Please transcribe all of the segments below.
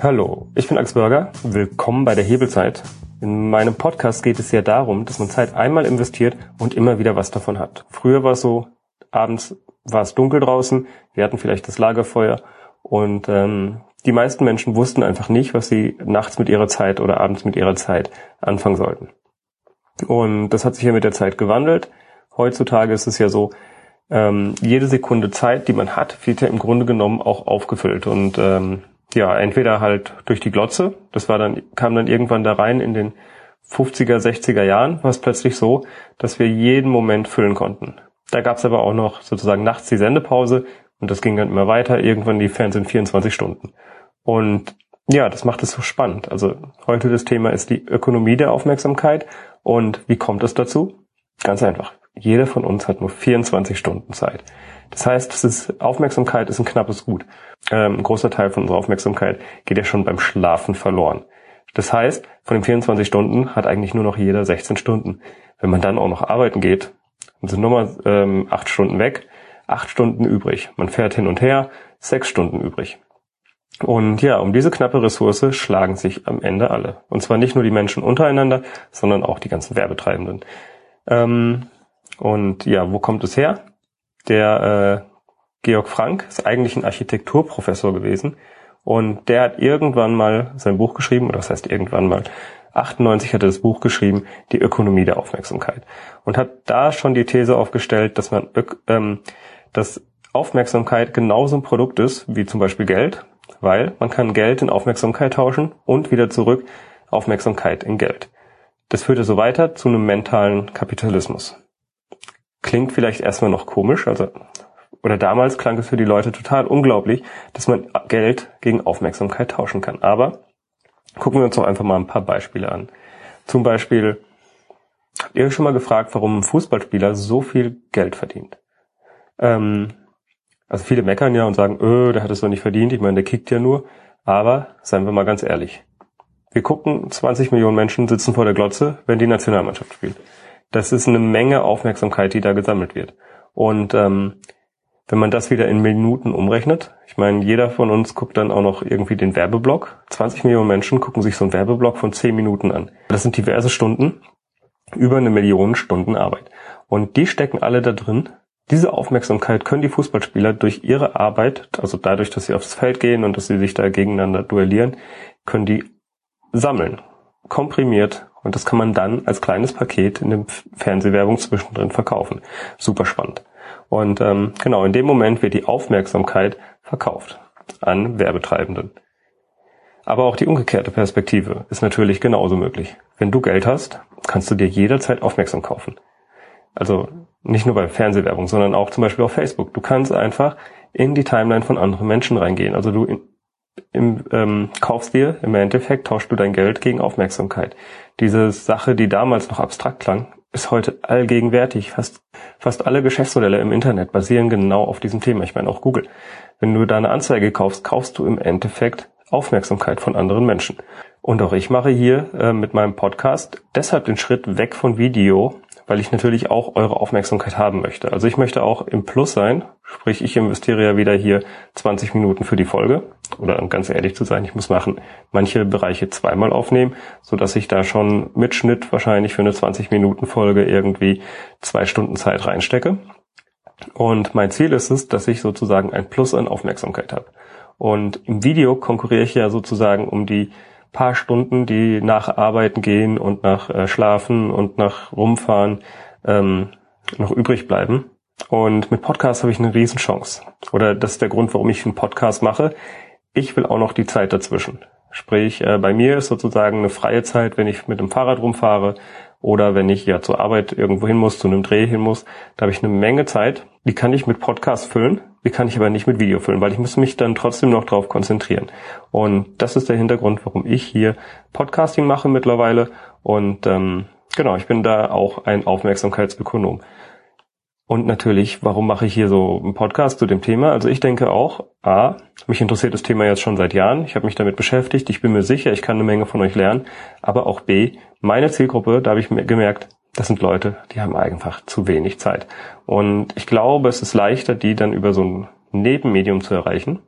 Hallo, ich bin Axel Burger. Willkommen bei der Hebelzeit. In meinem Podcast geht es ja darum, dass man Zeit einmal investiert und immer wieder was davon hat. Früher war es so, abends war es dunkel draußen, wir hatten vielleicht das Lagerfeuer und ähm, die meisten Menschen wussten einfach nicht, was sie nachts mit ihrer Zeit oder abends mit ihrer Zeit anfangen sollten. Und das hat sich ja mit der Zeit gewandelt. Heutzutage ist es ja so, ähm, jede Sekunde Zeit, die man hat, wird ja im Grunde genommen auch aufgefüllt. Und ähm, ja, entweder halt durch die Glotze, das war dann, kam dann irgendwann da rein in den 50er, 60er Jahren, war es plötzlich so, dass wir jeden Moment füllen konnten. Da gab es aber auch noch sozusagen nachts die Sendepause und das ging dann immer weiter, irgendwann die Fernsehen 24 Stunden. Und ja, das macht es so spannend. Also heute das Thema ist die Ökonomie der Aufmerksamkeit und wie kommt es dazu? Ganz einfach. Jeder von uns hat nur 24 Stunden Zeit. Das heißt, es ist, Aufmerksamkeit ist ein knappes Gut. Ähm, ein großer Teil von unserer Aufmerksamkeit geht ja schon beim Schlafen verloren. Das heißt, von den 24 Stunden hat eigentlich nur noch jeder 16 Stunden. Wenn man dann auch noch arbeiten geht, dann sind nochmal ähm, acht Stunden weg, acht Stunden übrig. Man fährt hin und her, sechs Stunden übrig. Und ja, um diese knappe Ressource schlagen sich am Ende alle. Und zwar nicht nur die Menschen untereinander, sondern auch die ganzen Werbetreibenden. Ähm, und ja, wo kommt es her? Der äh, Georg Frank ist eigentlich ein Architekturprofessor gewesen und der hat irgendwann mal sein Buch geschrieben, oder das heißt irgendwann mal, 98 hat er das Buch geschrieben, Die Ökonomie der Aufmerksamkeit und hat da schon die These aufgestellt, dass man ähm, dass Aufmerksamkeit genauso ein Produkt ist wie zum Beispiel Geld, weil man kann Geld in Aufmerksamkeit tauschen und wieder zurück Aufmerksamkeit in Geld. Das führte so weiter zu einem mentalen Kapitalismus. Klingt vielleicht erstmal noch komisch, also oder damals klang es für die Leute total unglaublich, dass man Geld gegen Aufmerksamkeit tauschen kann. Aber gucken wir uns doch einfach mal ein paar Beispiele an. Zum Beispiel, habt ihr euch schon mal gefragt, warum ein Fußballspieler so viel Geld verdient? Ähm, also viele meckern ja und sagen, öh, der hat es doch nicht verdient, ich meine, der kickt ja nur. Aber seien wir mal ganz ehrlich. Wir gucken, 20 Millionen Menschen sitzen vor der Glotze, wenn die Nationalmannschaft spielt. Das ist eine Menge Aufmerksamkeit, die da gesammelt wird. Und ähm, wenn man das wieder in Minuten umrechnet, ich meine, jeder von uns guckt dann auch noch irgendwie den Werbeblock. 20 Millionen Menschen gucken sich so einen Werbeblock von 10 Minuten an. Das sind diverse Stunden, über eine Million Stunden Arbeit. Und die stecken alle da drin. Diese Aufmerksamkeit können die Fußballspieler durch ihre Arbeit, also dadurch, dass sie aufs Feld gehen und dass sie sich da gegeneinander duellieren, können die sammeln, komprimiert und das kann man dann als kleines Paket in der Fernsehwerbung zwischendrin verkaufen. Super spannend. Und ähm, genau, in dem Moment wird die Aufmerksamkeit verkauft an Werbetreibenden. Aber auch die umgekehrte Perspektive ist natürlich genauso möglich. Wenn du Geld hast, kannst du dir jederzeit aufmerksam kaufen. Also nicht nur bei Fernsehwerbung, sondern auch zum Beispiel auf Facebook. Du kannst einfach in die Timeline von anderen Menschen reingehen. Also du im, ähm, kaufst dir, im Endeffekt tauschst du dein Geld gegen Aufmerksamkeit. Diese Sache, die damals noch abstrakt klang, ist heute allgegenwärtig. Fast, fast alle Geschäftsmodelle im Internet basieren genau auf diesem Thema. Ich meine auch Google. Wenn du da eine Anzeige kaufst, kaufst du im Endeffekt Aufmerksamkeit von anderen Menschen. Und auch ich mache hier äh, mit meinem Podcast deshalb den Schritt weg von Video weil ich natürlich auch eure Aufmerksamkeit haben möchte. Also ich möchte auch im Plus sein, sprich ich investiere ja wieder hier 20 Minuten für die Folge oder um ganz ehrlich zu sein, ich muss machen manche Bereiche zweimal aufnehmen, so dass ich da schon mit Schnitt wahrscheinlich für eine 20 Minuten Folge irgendwie zwei Stunden Zeit reinstecke. Und mein Ziel ist es, dass ich sozusagen ein Plus an Aufmerksamkeit habe. Und im Video konkurriere ich ja sozusagen um die paar Stunden, die nach Arbeiten gehen und nach äh, Schlafen und nach Rumfahren ähm, noch übrig bleiben. Und mit Podcast habe ich eine Riesenchance. Oder das ist der Grund, warum ich einen Podcast mache. Ich will auch noch die Zeit dazwischen. Sprich, äh, bei mir ist sozusagen eine freie Zeit, wenn ich mit dem Fahrrad rumfahre oder wenn ich ja zur Arbeit irgendwo hin muss, zu einem Dreh hin muss. Da habe ich eine Menge Zeit. Die kann ich mit Podcast füllen die kann ich aber nicht mit Video füllen, weil ich muss mich dann trotzdem noch drauf konzentrieren. Und das ist der Hintergrund, warum ich hier Podcasting mache mittlerweile. Und ähm, genau, ich bin da auch ein Aufmerksamkeitsökonom. Und natürlich, warum mache ich hier so einen Podcast zu dem Thema? Also ich denke auch, A, mich interessiert das Thema jetzt schon seit Jahren. Ich habe mich damit beschäftigt. Ich bin mir sicher, ich kann eine Menge von euch lernen. Aber auch B, meine Zielgruppe, da habe ich gemerkt, das sind Leute, die haben einfach zu wenig Zeit. Und ich glaube, es ist leichter, die dann über so ein Nebenmedium zu erreichen.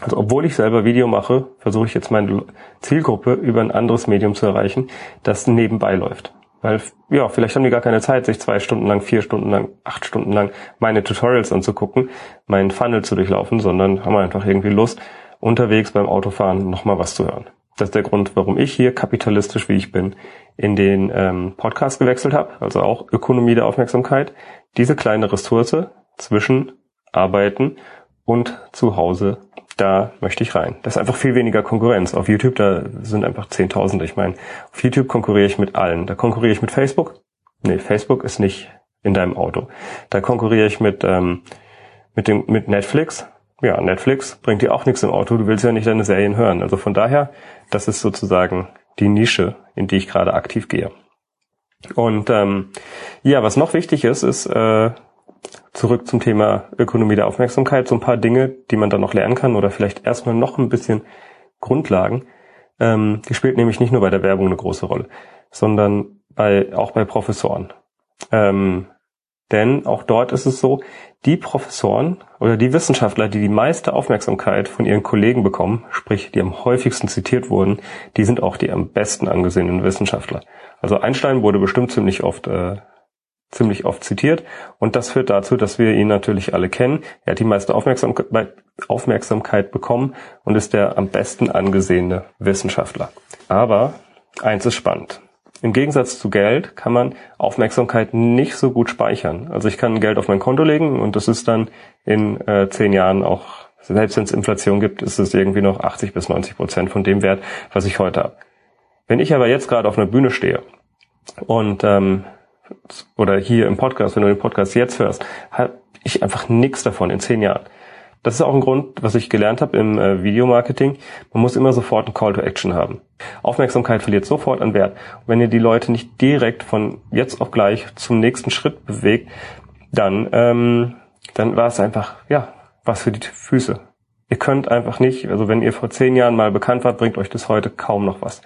Also obwohl ich selber Video mache, versuche ich jetzt meine Zielgruppe über ein anderes Medium zu erreichen, das nebenbei läuft. Weil, ja, vielleicht haben die gar keine Zeit, sich zwei Stunden lang, vier Stunden lang, acht Stunden lang meine Tutorials anzugucken, meinen Funnel zu durchlaufen, sondern haben einfach irgendwie Lust, unterwegs beim Autofahren nochmal was zu hören. Das ist der Grund, warum ich hier kapitalistisch, wie ich bin, in den ähm, Podcast gewechselt habe, also auch Ökonomie der Aufmerksamkeit. Diese kleine Ressource zwischen Arbeiten und zu Hause da möchte ich rein. Das ist einfach viel weniger Konkurrenz. Auf YouTube, da sind einfach Zehntausende. Ich meine, auf YouTube konkurriere ich mit allen. Da konkurriere ich mit Facebook. Nee, Facebook ist nicht in deinem Auto. Da konkurriere ich mit, ähm, mit, dem, mit Netflix. Ja, Netflix bringt dir auch nichts im Auto. Du willst ja nicht deine Serien hören. Also von daher, das ist sozusagen die Nische, in die ich gerade aktiv gehe. Und ähm, ja, was noch wichtig ist, ist äh, zurück zum Thema Ökonomie der Aufmerksamkeit, so ein paar Dinge, die man dann noch lernen kann oder vielleicht erstmal noch ein bisschen Grundlagen. Ähm, die spielt nämlich nicht nur bei der Werbung eine große Rolle, sondern bei, auch bei Professoren. Ähm, denn auch dort ist es so, die Professoren oder die Wissenschaftler, die die meiste Aufmerksamkeit von ihren Kollegen bekommen, sprich die am häufigsten zitiert wurden, die sind auch die am besten angesehenen Wissenschaftler. Also Einstein wurde bestimmt ziemlich oft äh, ziemlich oft zitiert. Und das führt dazu, dass wir ihn natürlich alle kennen. Er hat die meiste Aufmerksamkeit, Aufmerksamkeit bekommen und ist der am besten angesehene Wissenschaftler. Aber eins ist spannend. Im Gegensatz zu Geld kann man Aufmerksamkeit nicht so gut speichern. Also ich kann Geld auf mein Konto legen und das ist dann in äh, zehn Jahren auch, selbst wenn es Inflation gibt, ist es irgendwie noch 80 bis 90 Prozent von dem Wert, was ich heute habe. Wenn ich aber jetzt gerade auf einer Bühne stehe und ähm, oder hier im Podcast, wenn du den Podcast jetzt hörst, habe ich einfach nichts davon in zehn Jahren. Das ist auch ein Grund, was ich gelernt habe im äh, Videomarketing. Man muss immer sofort ein Call to Action haben. Aufmerksamkeit verliert sofort an Wert. Und wenn ihr die Leute nicht direkt von jetzt auf gleich zum nächsten Schritt bewegt, dann, ähm, dann war es einfach, ja, was für die Füße. Ihr könnt einfach nicht, also wenn ihr vor zehn Jahren mal bekannt wart, bringt euch das heute kaum noch was.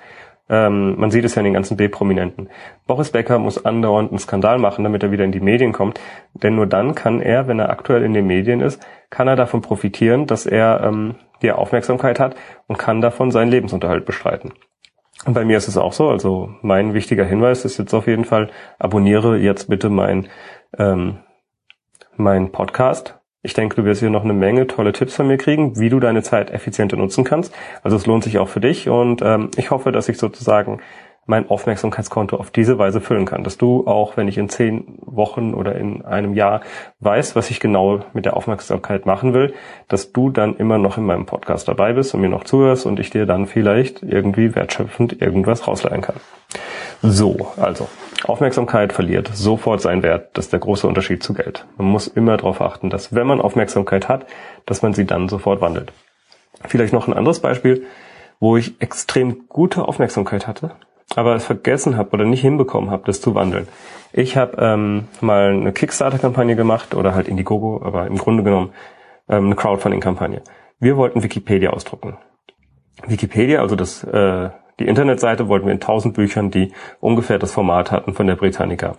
Ähm, man sieht es ja in den ganzen B-Prominenten. Boris Becker muss andauernd einen Skandal machen, damit er wieder in die Medien kommt. Denn nur dann kann er, wenn er aktuell in den Medien ist, kann er davon profitieren, dass er ähm, die Aufmerksamkeit hat und kann davon seinen Lebensunterhalt bestreiten. Und bei mir ist es auch so. Also mein wichtiger Hinweis ist jetzt auf jeden Fall, abonniere jetzt bitte mein, ähm, mein Podcast ich denke, du wirst hier noch eine Menge tolle Tipps von mir kriegen, wie du deine Zeit effizienter nutzen kannst. Also es lohnt sich auch für dich und ähm, ich hoffe, dass ich sozusagen mein Aufmerksamkeitskonto auf diese Weise füllen kann. Dass du auch, wenn ich in zehn Wochen oder in einem Jahr weiß, was ich genau mit der Aufmerksamkeit machen will, dass du dann immer noch in meinem Podcast dabei bist und mir noch zuhörst und ich dir dann vielleicht irgendwie wertschöpfend irgendwas rausleihen kann. So, also Aufmerksamkeit verliert sofort seinen Wert. Das ist der große Unterschied zu Geld. Man muss immer darauf achten, dass wenn man Aufmerksamkeit hat, dass man sie dann sofort wandelt. Vielleicht noch ein anderes Beispiel, wo ich extrem gute Aufmerksamkeit hatte, aber es vergessen habe oder nicht hinbekommen habe, das zu wandeln. Ich habe ähm, mal eine Kickstarter-Kampagne gemacht oder halt Indiegogo, aber im Grunde genommen ähm, eine Crowdfunding-Kampagne. Wir wollten Wikipedia ausdrucken. Wikipedia, also das äh, die Internetseite wollten wir in 1000 Büchern, die ungefähr das Format hatten von der Britannica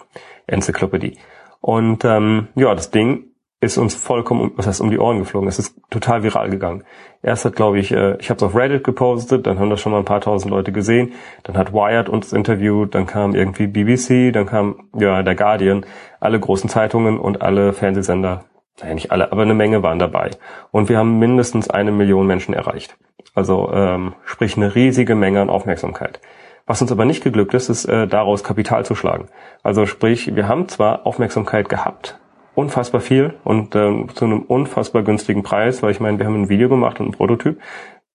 Enzyklopädie. Und ähm, ja, das Ding ist uns vollkommen, was heißt um die Ohren geflogen. Es ist total viral gegangen. Erst hat, glaube ich, äh, ich habe es auf Reddit gepostet, dann haben das schon mal ein paar tausend Leute gesehen, dann hat Wired uns interviewt, dann kam irgendwie BBC, dann kam ja der Guardian, alle großen Zeitungen und alle Fernsehsender, naja nicht alle, aber eine Menge waren dabei. Und wir haben mindestens eine Million Menschen erreicht. Also ähm, sprich eine riesige Menge an Aufmerksamkeit. Was uns aber nicht geglückt ist, ist äh, daraus Kapital zu schlagen. Also sprich, wir haben zwar Aufmerksamkeit gehabt, unfassbar viel und ähm, zu einem unfassbar günstigen Preis, weil ich meine, wir haben ein Video gemacht und ein Prototyp,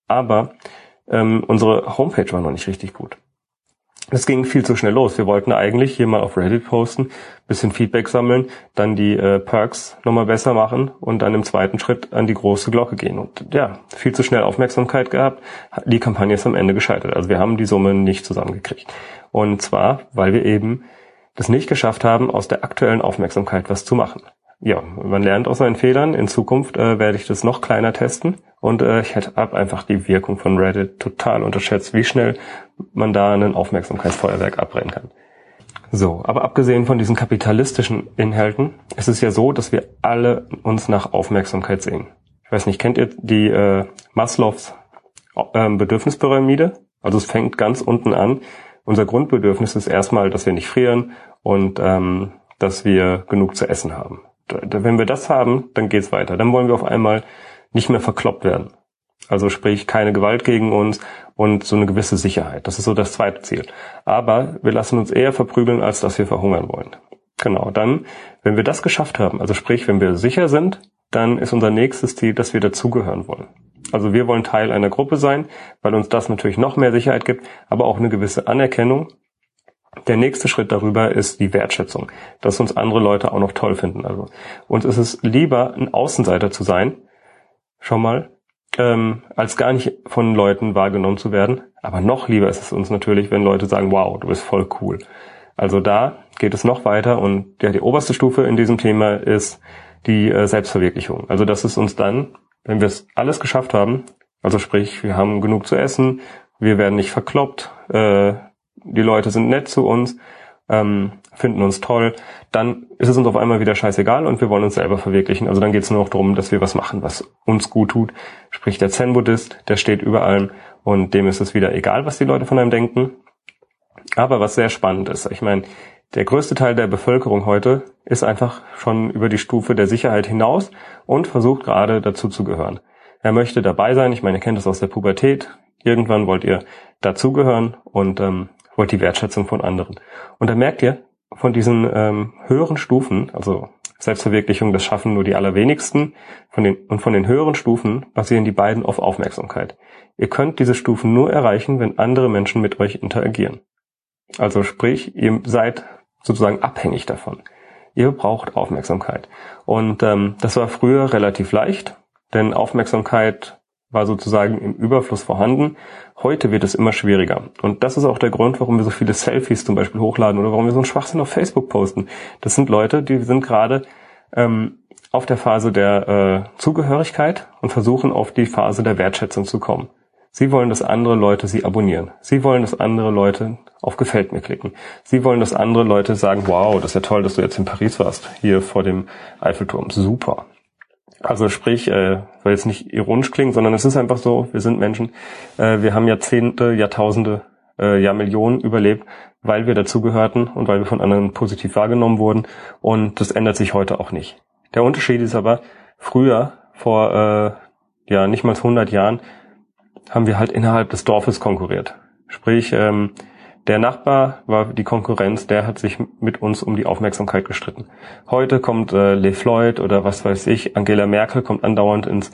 aber ähm, unsere Homepage war noch nicht richtig gut. Es ging viel zu schnell los. Wir wollten eigentlich hier mal auf Reddit posten, bisschen Feedback sammeln, dann die äh, Perks nochmal besser machen und dann im zweiten Schritt an die große Glocke gehen. Und ja, viel zu schnell Aufmerksamkeit gehabt. Die Kampagne ist am Ende gescheitert. Also wir haben die Summe nicht zusammengekriegt. Und zwar, weil wir eben das nicht geschafft haben, aus der aktuellen Aufmerksamkeit was zu machen ja, man lernt aus seinen Fehlern. In Zukunft äh, werde ich das noch kleiner testen. Und äh, ich hätte ab einfach die Wirkung von Reddit total unterschätzt, wie schnell man da einen Aufmerksamkeitsfeuerwerk abbrennen kann. So, aber abgesehen von diesen kapitalistischen Inhalten ist es ja so, dass wir alle uns nach Aufmerksamkeit sehen. Ich weiß nicht, kennt ihr die äh, Maslows ähm, Bedürfnispyramide. Also es fängt ganz unten an. Unser Grundbedürfnis ist erstmal, dass wir nicht frieren und ähm, dass wir genug zu essen haben. Wenn wir das haben, dann geht's weiter. Dann wollen wir auf einmal nicht mehr verkloppt werden. Also sprich keine Gewalt gegen uns und so eine gewisse Sicherheit. Das ist so das zweite Ziel. Aber wir lassen uns eher verprügeln, als dass wir verhungern wollen. Genau, dann, wenn wir das geschafft haben, also sprich, wenn wir sicher sind, dann ist unser nächstes Ziel, dass wir dazugehören wollen. Also wir wollen Teil einer Gruppe sein, weil uns das natürlich noch mehr Sicherheit gibt, aber auch eine gewisse Anerkennung. Der nächste Schritt darüber ist die Wertschätzung, dass uns andere Leute auch noch toll finden. Also uns ist es lieber, ein Außenseiter zu sein, schon mal, ähm, als gar nicht von Leuten wahrgenommen zu werden. Aber noch lieber ist es uns natürlich, wenn Leute sagen, wow, du bist voll cool. Also da geht es noch weiter und ja, die oberste Stufe in diesem Thema ist die äh, Selbstverwirklichung. Also das ist uns dann, wenn wir es alles geschafft haben, also sprich, wir haben genug zu essen, wir werden nicht verkloppt, äh, die Leute sind nett zu uns, ähm, finden uns toll, dann ist es uns auf einmal wieder scheißegal und wir wollen uns selber verwirklichen. Also dann geht es nur noch darum, dass wir was machen, was uns gut tut. Sprich, der Zen-Buddhist, der steht über allem und dem ist es wieder egal, was die Leute von einem denken. Aber was sehr spannend ist, ich meine, der größte Teil der Bevölkerung heute ist einfach schon über die Stufe der Sicherheit hinaus und versucht gerade dazu zu gehören. Er möchte dabei sein, ich meine, ihr kennt das aus der Pubertät. Irgendwann wollt ihr dazugehören und ähm, wollt die Wertschätzung von anderen. Und da merkt ihr, von diesen ähm, höheren Stufen, also Selbstverwirklichung, das schaffen nur die allerwenigsten, von den, und von den höheren Stufen basieren die beiden auf Aufmerksamkeit. Ihr könnt diese Stufen nur erreichen, wenn andere Menschen mit euch interagieren. Also sprich, ihr seid sozusagen abhängig davon. Ihr braucht Aufmerksamkeit. Und ähm, das war früher relativ leicht, denn Aufmerksamkeit war sozusagen im Überfluss vorhanden. Heute wird es immer schwieriger. Und das ist auch der Grund, warum wir so viele Selfies zum Beispiel hochladen oder warum wir so einen Schwachsinn auf Facebook posten. Das sind Leute, die sind gerade ähm, auf der Phase der äh, Zugehörigkeit und versuchen auf die Phase der Wertschätzung zu kommen. Sie wollen, dass andere Leute sie abonnieren. Sie wollen, dass andere Leute auf Gefällt mir klicken. Sie wollen, dass andere Leute sagen, wow, das ist ja toll, dass du jetzt in Paris warst, hier vor dem Eiffelturm. Super. Also sprich, äh, soll jetzt nicht ironisch klingen, sondern es ist einfach so, wir sind Menschen, äh, wir haben Jahrzehnte, Jahrtausende, äh, Jahrmillionen überlebt, weil wir dazugehörten und weil wir von anderen positiv wahrgenommen wurden und das ändert sich heute auch nicht. Der Unterschied ist aber, früher, vor äh, ja nicht mal 100 Jahren, haben wir halt innerhalb des Dorfes konkurriert. Sprich, ähm, der Nachbar war die Konkurrenz, der hat sich mit uns um die Aufmerksamkeit gestritten. Heute kommt äh, Le Floyd oder was weiß ich, Angela Merkel kommt andauernd ins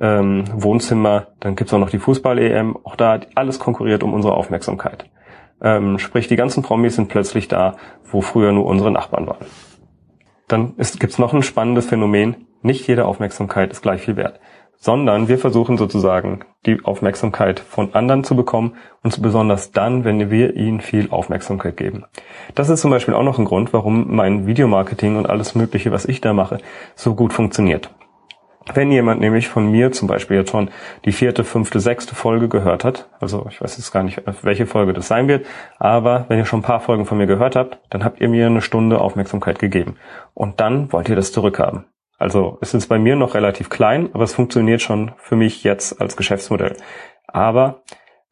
ähm, Wohnzimmer, dann gibt's auch noch die Fußball-EM, auch da hat alles konkurriert um unsere Aufmerksamkeit. Ähm, sprich, die ganzen Promis sind plötzlich da, wo früher nur unsere Nachbarn waren. Dann ist, gibt's noch ein spannendes Phänomen, nicht jede Aufmerksamkeit ist gleich viel wert sondern wir versuchen sozusagen die Aufmerksamkeit von anderen zu bekommen und besonders dann, wenn wir ihnen viel Aufmerksamkeit geben. Das ist zum Beispiel auch noch ein Grund, warum mein Videomarketing und alles Mögliche, was ich da mache, so gut funktioniert. Wenn jemand nämlich von mir zum Beispiel jetzt schon die vierte, fünfte, sechste Folge gehört hat, also ich weiß jetzt gar nicht, welche Folge das sein wird, aber wenn ihr schon ein paar Folgen von mir gehört habt, dann habt ihr mir eine Stunde Aufmerksamkeit gegeben. Und dann wollt ihr das zurückhaben. Also es ist bei mir noch relativ klein, aber es funktioniert schon für mich jetzt als Geschäftsmodell. Aber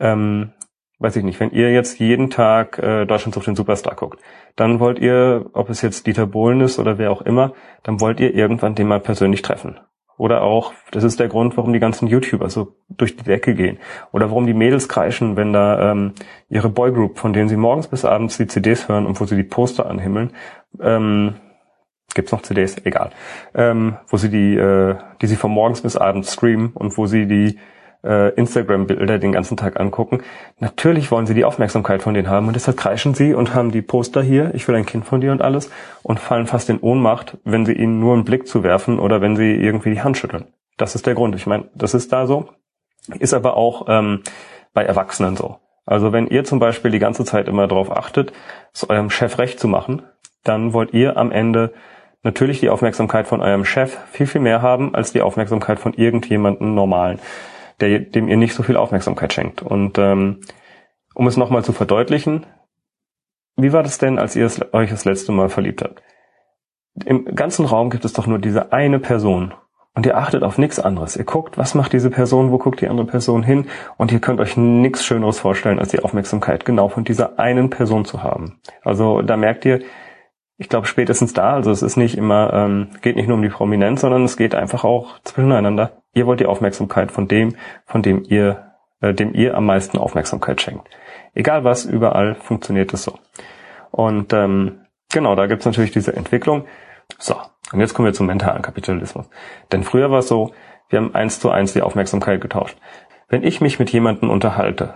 ähm, weiß ich nicht, wenn ihr jetzt jeden Tag äh, Deutschland sucht den Superstar guckt, dann wollt ihr, ob es jetzt Dieter Bohlen ist oder wer auch immer, dann wollt ihr irgendwann den mal persönlich treffen. Oder auch, das ist der Grund, warum die ganzen YouTuber so durch die Decke gehen. Oder warum die Mädels kreischen, wenn da ähm, ihre Boygroup, von denen sie morgens bis abends die CDs hören und wo sie die Poster anhimmeln, ähm, gibt's noch CDs, egal, ähm, wo sie die, äh, die sie von morgens bis abends streamen und wo sie die äh, Instagram-Bilder den ganzen Tag angucken. Natürlich wollen sie die Aufmerksamkeit von denen haben und deshalb kreischen sie und haben die Poster hier, ich will ein Kind von dir und alles und fallen fast in Ohnmacht, wenn sie ihnen nur einen Blick zuwerfen oder wenn sie irgendwie die Hand schütteln. Das ist der Grund. Ich meine, das ist da so, ist aber auch ähm, bei Erwachsenen so. Also wenn ihr zum Beispiel die ganze Zeit immer darauf achtet, es eurem Chef recht zu machen, dann wollt ihr am Ende natürlich die Aufmerksamkeit von eurem Chef viel, viel mehr haben als die Aufmerksamkeit von irgendjemandem normalen, der, dem ihr nicht so viel Aufmerksamkeit schenkt. Und ähm, um es nochmal zu verdeutlichen, wie war das denn, als ihr es, euch das letzte Mal verliebt habt? Im ganzen Raum gibt es doch nur diese eine Person. Und ihr achtet auf nichts anderes. Ihr guckt, was macht diese Person, wo guckt die andere Person hin und ihr könnt euch nichts Schöneres vorstellen, als die Aufmerksamkeit genau von dieser einen Person zu haben. Also da merkt ihr, ich glaube spätestens da, also es ist nicht immer, ähm, geht nicht nur um die Prominenz, sondern es geht einfach auch zwischeneinander. Ihr wollt die Aufmerksamkeit von dem, von dem ihr, äh, dem ihr am meisten Aufmerksamkeit schenkt. Egal was, überall funktioniert es so. Und ähm, genau, da gibt's natürlich diese Entwicklung. So, und jetzt kommen wir zum mentalen Kapitalismus. Denn früher war es so, wir haben eins zu eins die Aufmerksamkeit getauscht. Wenn ich mich mit jemandem unterhalte,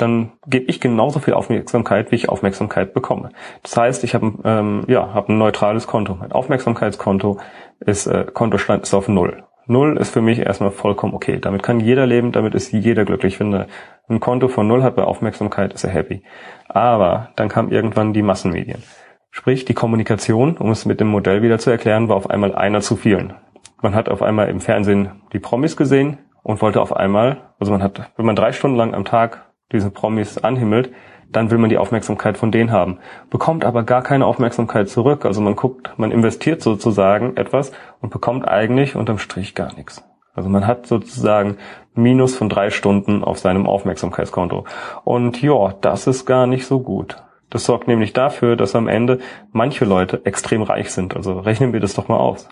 dann gebe ich genauso viel Aufmerksamkeit, wie ich Aufmerksamkeit bekomme. Das heißt, ich habe ähm, ja, hab ein neutrales Konto. Mein Aufmerksamkeitskonto ist, äh, Kontostand ist auf Null. Null ist für mich erstmal vollkommen okay. Damit kann jeder leben, damit ist jeder glücklich. Ich finde, ein Konto von Null hat bei Aufmerksamkeit, ist er happy. Aber dann kam irgendwann die Massenmedien. Sprich, die Kommunikation, um es mit dem Modell wieder zu erklären, war auf einmal einer zu vielen. Man hat auf einmal im Fernsehen die Promis gesehen und wollte auf einmal, also man hat, wenn man drei Stunden lang am Tag diese Promis anhimmelt, dann will man die Aufmerksamkeit von denen haben, bekommt aber gar keine Aufmerksamkeit zurück. Also man guckt, man investiert sozusagen etwas und bekommt eigentlich unterm Strich gar nichts. Also man hat sozusagen Minus von drei Stunden auf seinem Aufmerksamkeitskonto. Und ja, das ist gar nicht so gut. Das sorgt nämlich dafür, dass am Ende manche Leute extrem reich sind. Also rechnen wir das doch mal aus.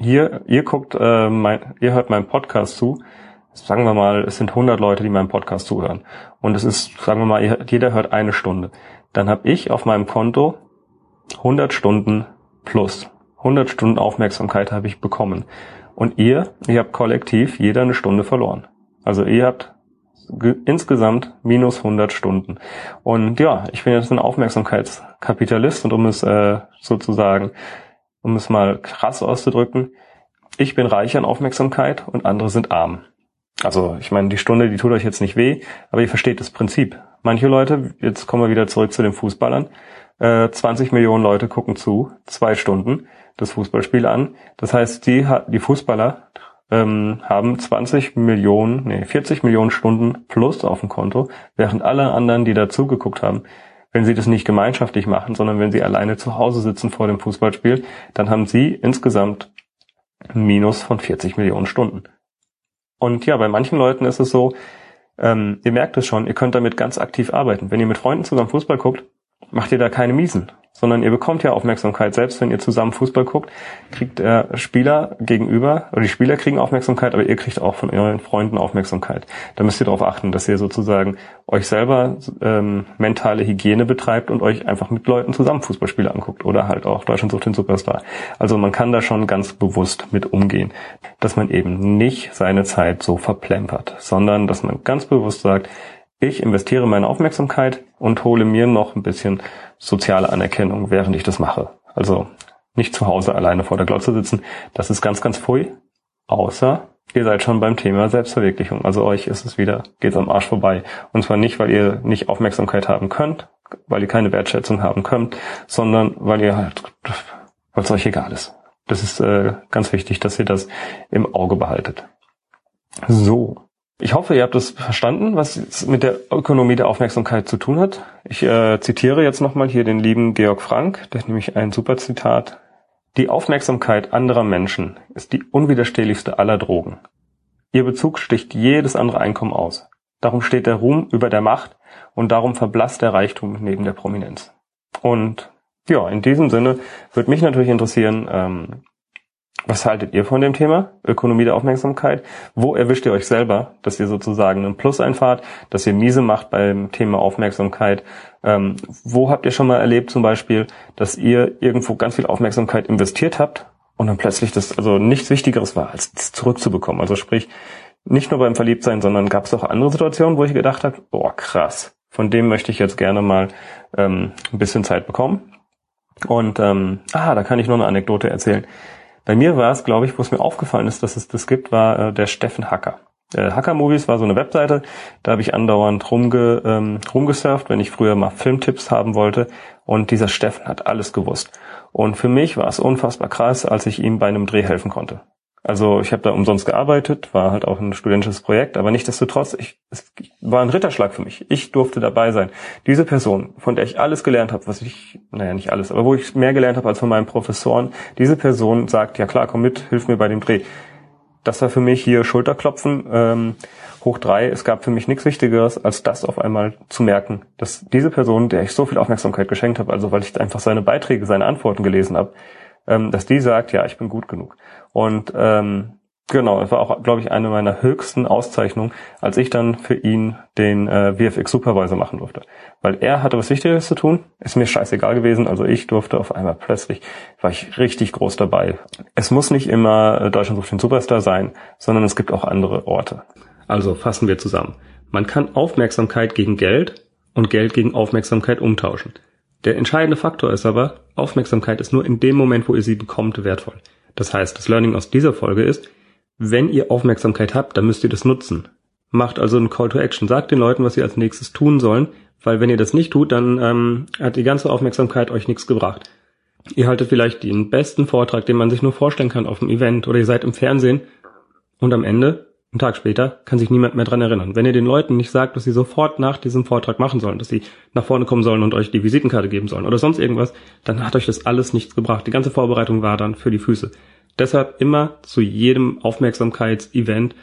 Hier, ihr guckt, äh, mein, ihr hört meinen Podcast zu. Sagen wir mal, es sind 100 Leute, die meinem Podcast zuhören. Und es ist, sagen wir mal, jeder hört eine Stunde. Dann habe ich auf meinem Konto 100 Stunden plus. 100 Stunden Aufmerksamkeit habe ich bekommen. Und ihr, ihr habt kollektiv jeder eine Stunde verloren. Also ihr habt insgesamt minus 100 Stunden. Und ja, ich bin jetzt ein Aufmerksamkeitskapitalist und um es äh, sozusagen, um es mal krass auszudrücken, ich bin reich an Aufmerksamkeit und andere sind arm. Also ich meine, die Stunde, die tut euch jetzt nicht weh, aber ihr versteht das Prinzip. Manche Leute, jetzt kommen wir wieder zurück zu den Fußballern, äh, 20 Millionen Leute gucken zu, zwei Stunden das Fußballspiel an. Das heißt, die, die Fußballer ähm, haben 20 Millionen, nee, 40 Millionen Stunden plus auf dem Konto, während alle anderen, die dazu geguckt haben, wenn sie das nicht gemeinschaftlich machen, sondern wenn sie alleine zu Hause sitzen vor dem Fußballspiel, dann haben sie insgesamt Minus von 40 Millionen Stunden. Und ja, bei manchen Leuten ist es so, ähm, ihr merkt es schon, ihr könnt damit ganz aktiv arbeiten. Wenn ihr mit Freunden zusammen Fußball guckt, macht ihr da keine Miesen sondern ihr bekommt ja Aufmerksamkeit. Selbst wenn ihr zusammen Fußball guckt, kriegt der Spieler gegenüber, oder die Spieler kriegen Aufmerksamkeit, aber ihr kriegt auch von euren Freunden Aufmerksamkeit. Da müsst ihr darauf achten, dass ihr sozusagen euch selber ähm, mentale Hygiene betreibt und euch einfach mit Leuten zusammen Fußballspiele anguckt oder halt auch Deutschland sucht den Superstar. Also man kann da schon ganz bewusst mit umgehen, dass man eben nicht seine Zeit so verplempert, sondern dass man ganz bewusst sagt, ich investiere meine Aufmerksamkeit und hole mir noch ein bisschen soziale Anerkennung, während ich das mache. Also nicht zu Hause alleine vor der Glotze sitzen. Das ist ganz, ganz pfui. Außer ihr seid schon beim Thema Selbstverwirklichung. Also euch ist es wieder, geht's am Arsch vorbei. Und zwar nicht, weil ihr nicht Aufmerksamkeit haben könnt, weil ihr keine Wertschätzung haben könnt, sondern weil ihr halt, weil es euch egal ist. Das ist äh, ganz wichtig, dass ihr das im Auge behaltet. So. Ich hoffe, ihr habt es verstanden, was es mit der Ökonomie der Aufmerksamkeit zu tun hat. Ich äh, zitiere jetzt nochmal hier den lieben Georg Frank, der hat nämlich ein super Zitat. Die Aufmerksamkeit anderer Menschen ist die unwiderstehlichste aller Drogen. Ihr Bezug sticht jedes andere Einkommen aus. Darum steht der Ruhm über der Macht und darum verblasst der Reichtum neben der Prominenz. Und ja, in diesem Sinne würde mich natürlich interessieren, ähm, was haltet ihr von dem Thema? Ökonomie der Aufmerksamkeit. Wo erwischt ihr euch selber, dass ihr sozusagen einen Plus einfahrt, dass ihr miese macht beim Thema Aufmerksamkeit? Ähm, wo habt ihr schon mal erlebt zum Beispiel, dass ihr irgendwo ganz viel Aufmerksamkeit investiert habt und dann plötzlich das also nichts Wichtigeres war, als zurückzubekommen? Also sprich, nicht nur beim Verliebtsein, sondern gab es auch andere Situationen, wo ich gedacht habe, boah, krass, von dem möchte ich jetzt gerne mal ähm, ein bisschen Zeit bekommen. Und ähm, ah, da kann ich noch eine Anekdote erzählen. Bei mir war es, glaube ich, wo es mir aufgefallen ist, dass es das gibt, war äh, der Steffen Hacker. Äh, Hacker Movies war so eine Webseite, da habe ich andauernd rumge, ähm, rumgesurft, wenn ich früher mal Filmtipps haben wollte. Und dieser Steffen hat alles gewusst. Und für mich war es unfassbar krass, als ich ihm bei einem Dreh helfen konnte. Also ich habe da umsonst gearbeitet, war halt auch ein studentisches Projekt, aber nichtdestotrotz, ich, es war ein Ritterschlag für mich. Ich durfte dabei sein. Diese Person, von der ich alles gelernt habe, was ich, naja, nicht alles, aber wo ich mehr gelernt habe als von meinen Professoren, diese Person sagt, ja klar, komm mit, hilf mir bei dem Dreh. Das war für mich hier Schulterklopfen, ähm, hoch drei. Es gab für mich nichts Wichtigeres, als das auf einmal zu merken, dass diese Person, der ich so viel Aufmerksamkeit geschenkt habe, also weil ich einfach seine Beiträge, seine Antworten gelesen habe, ähm, dass die sagt, ja, ich bin gut genug. Und ähm, genau, es war auch, glaube ich, eine meiner höchsten Auszeichnungen, als ich dann für ihn den äh, VFX Supervisor machen durfte. Weil er hatte was Wichtiges zu tun, ist mir scheißegal gewesen, also ich durfte auf einmal plötzlich, war ich richtig groß dabei. Es muss nicht immer äh, Deutschland sucht den Superstar sein, sondern es gibt auch andere Orte. Also fassen wir zusammen. Man kann Aufmerksamkeit gegen Geld und Geld gegen Aufmerksamkeit umtauschen. Der entscheidende Faktor ist aber, Aufmerksamkeit ist nur in dem Moment, wo ihr sie bekommt, wertvoll. Das heißt, das Learning aus dieser Folge ist, wenn ihr Aufmerksamkeit habt, dann müsst ihr das nutzen. Macht also einen Call to Action. Sagt den Leuten, was sie als nächstes tun sollen, weil wenn ihr das nicht tut, dann ähm, hat die ganze Aufmerksamkeit euch nichts gebracht. Ihr haltet vielleicht den besten Vortrag, den man sich nur vorstellen kann auf dem Event oder ihr seid im Fernsehen und am Ende einen Tag später kann sich niemand mehr dran erinnern. Wenn ihr den Leuten nicht sagt, dass sie sofort nach diesem Vortrag machen sollen, dass sie nach vorne kommen sollen und euch die Visitenkarte geben sollen oder sonst irgendwas, dann hat euch das alles nichts gebracht. Die ganze Vorbereitung war dann für die Füße. Deshalb immer zu jedem Aufmerksamkeitsevent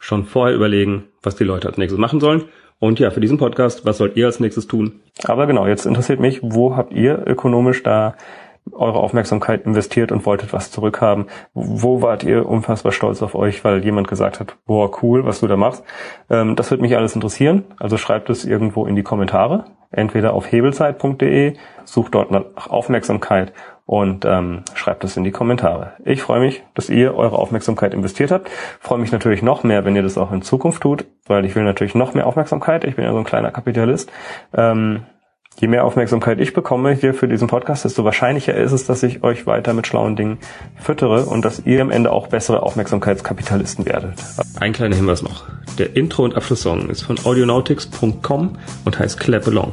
schon vorher überlegen, was die Leute als nächstes machen sollen. Und ja, für diesen Podcast, was sollt ihr als nächstes tun? Aber genau, jetzt interessiert mich, wo habt ihr ökonomisch da eure Aufmerksamkeit investiert und wolltet was zurückhaben. Wo wart ihr unfassbar stolz auf euch, weil jemand gesagt hat, boah, cool, was du da machst. Ähm, das wird mich alles interessieren. Also schreibt es irgendwo in die Kommentare. Entweder auf hebelzeit.de, sucht dort nach Aufmerksamkeit und ähm, schreibt es in die Kommentare. Ich freue mich, dass ihr eure Aufmerksamkeit investiert habt. Freue mich natürlich noch mehr, wenn ihr das auch in Zukunft tut, weil ich will natürlich noch mehr Aufmerksamkeit. Ich bin ja so ein kleiner Kapitalist. Ähm, je mehr Aufmerksamkeit ich bekomme hier für diesen Podcast, desto wahrscheinlicher ist es, dass ich euch weiter mit schlauen Dingen füttere und dass ihr am Ende auch bessere Aufmerksamkeitskapitalisten werdet. Ein kleiner Hinweis noch. Der Intro- und Abschlusssong ist von audionautics.com und heißt Clap Along.